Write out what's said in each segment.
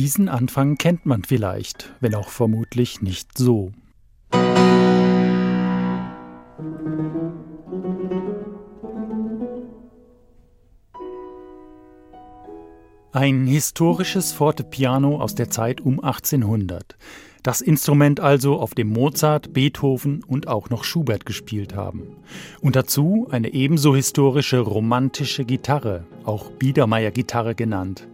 Diesen Anfang kennt man vielleicht, wenn auch vermutlich nicht so. Ein historisches Fortepiano aus der Zeit um 1800. Das Instrument also, auf dem Mozart, Beethoven und auch noch Schubert gespielt haben. Und dazu eine ebenso historische romantische Gitarre, auch Biedermeier-Gitarre genannt.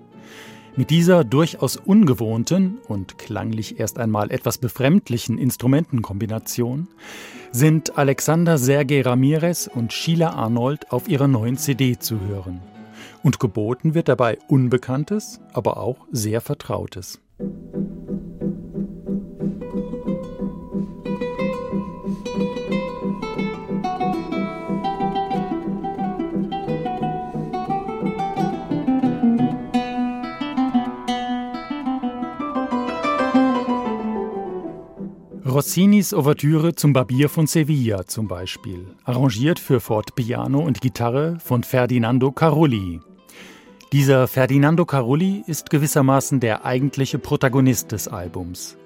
Mit dieser durchaus ungewohnten und klanglich erst einmal etwas befremdlichen Instrumentenkombination sind Alexander Sergei Ramirez und Sheila Arnold auf ihrer neuen CD zu hören. Und geboten wird dabei Unbekanntes, aber auch sehr Vertrautes. Rossinis Ouvertüre zum Barbier von Sevilla zum Beispiel, arrangiert für Fortepiano und Gitarre von Ferdinando Carulli. Dieser Ferdinando Carulli ist gewissermaßen der eigentliche Protagonist des Albums.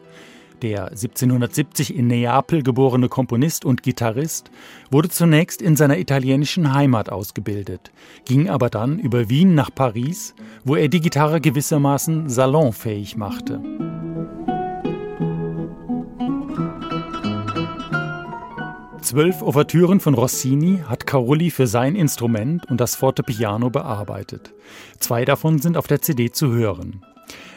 Der 1770 in Neapel geborene Komponist und Gitarrist wurde zunächst in seiner italienischen Heimat ausgebildet, ging aber dann über Wien nach Paris, wo er die Gitarre gewissermaßen salonfähig machte. Zwölf Ouvertüren von Rossini hat Carulli für sein Instrument und das Fortepiano bearbeitet. Zwei davon sind auf der CD zu hören.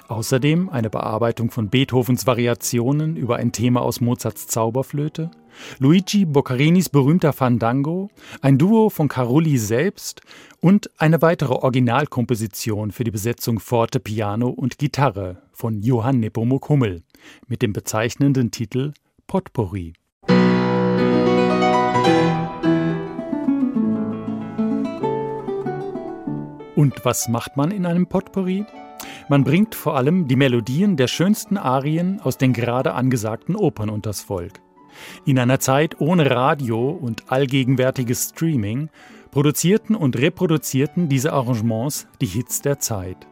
Außerdem eine Bearbeitung von Beethovens Variationen über ein Thema aus Mozarts Zauberflöte, Luigi Boccarinis berühmter Fandango, ein Duo von Carulli selbst und eine weitere Originalkomposition für die Besetzung Forte, Piano und Gitarre von Johann Nepomuk Hummel mit dem bezeichnenden Titel Potpourri. Und was macht man in einem Potpourri? Man bringt vor allem die Melodien der schönsten Arien aus den gerade angesagten Opern unters Volk. In einer Zeit ohne Radio und allgegenwärtiges Streaming produzierten und reproduzierten diese Arrangements die Hits der Zeit.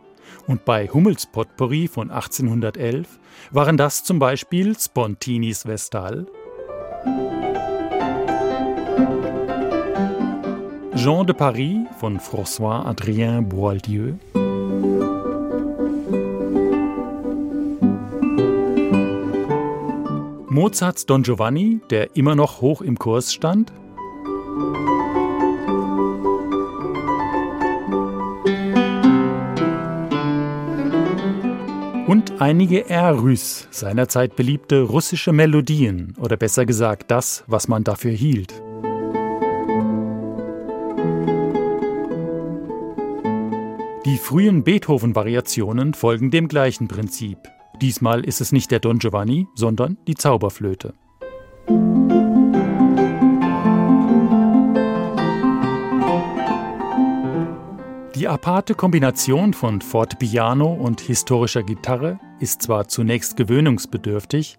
Und bei Hummels Potpourri von 1811 waren das zum Beispiel Spontinis Vestal, Jean de Paris von François Adrien Boieldieu. Mozarts Don Giovanni, der immer noch hoch im Kurs stand. Und einige R-Rus, seinerzeit beliebte russische Melodien oder besser gesagt das, was man dafür hielt. Die frühen Beethoven-Variationen folgen dem gleichen Prinzip. Diesmal ist es nicht der Don Giovanni, sondern die Zauberflöte. Die aparte Kombination von Fortepiano und historischer Gitarre ist zwar zunächst gewöhnungsbedürftig,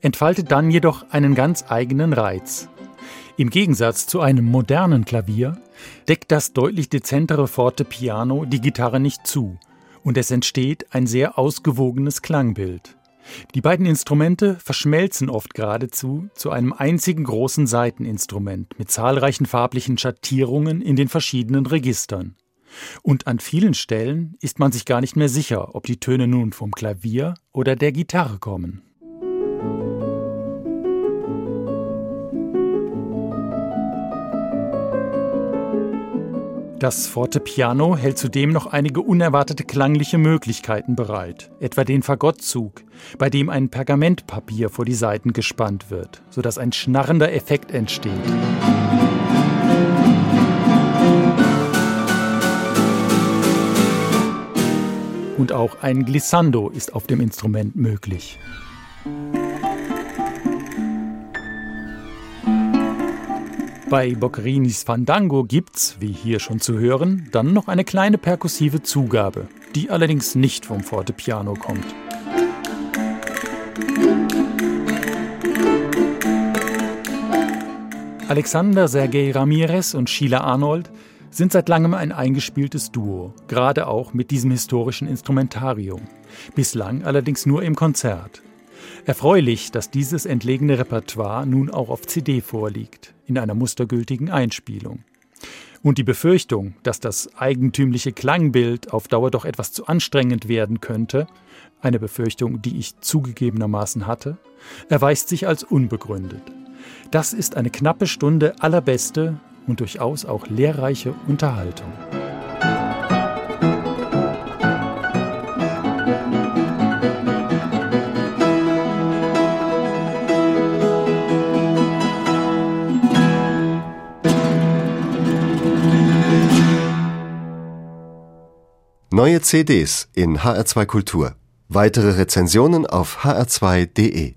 entfaltet dann jedoch einen ganz eigenen Reiz. Im Gegensatz zu einem modernen Klavier deckt das deutlich dezentere Forte Piano die Gitarre nicht zu und es entsteht ein sehr ausgewogenes Klangbild. Die beiden Instrumente verschmelzen oft geradezu zu einem einzigen großen Saiteninstrument mit zahlreichen farblichen Schattierungen in den verschiedenen Registern. Und an vielen Stellen ist man sich gar nicht mehr sicher, ob die Töne nun vom Klavier oder der Gitarre kommen. Das Fortepiano hält zudem noch einige unerwartete klangliche Möglichkeiten bereit, etwa den Fagottzug, bei dem ein Pergamentpapier vor die Saiten gespannt wird, sodass ein schnarrender Effekt entsteht. Und auch ein Glissando ist auf dem Instrument möglich. Bei Boccarinis Fandango gibt's, wie hier schon zu hören, dann noch eine kleine perkussive Zugabe, die allerdings nicht vom Fortepiano kommt. Alexander Sergei Ramirez und Sheila Arnold sind seit langem ein eingespieltes Duo, gerade auch mit diesem historischen Instrumentarium. bislang allerdings nur im Konzert. Erfreulich, dass dieses entlegene Repertoire nun auch auf CD vorliegt, in einer mustergültigen Einspielung. Und die Befürchtung, dass das eigentümliche Klangbild auf Dauer doch etwas zu anstrengend werden könnte, eine Befürchtung, die ich zugegebenermaßen hatte, erweist sich als unbegründet. Das ist eine knappe Stunde allerbeste und durchaus auch lehrreiche Unterhaltung. Neue CDs in HR2 Kultur. Weitere Rezensionen auf hr2.de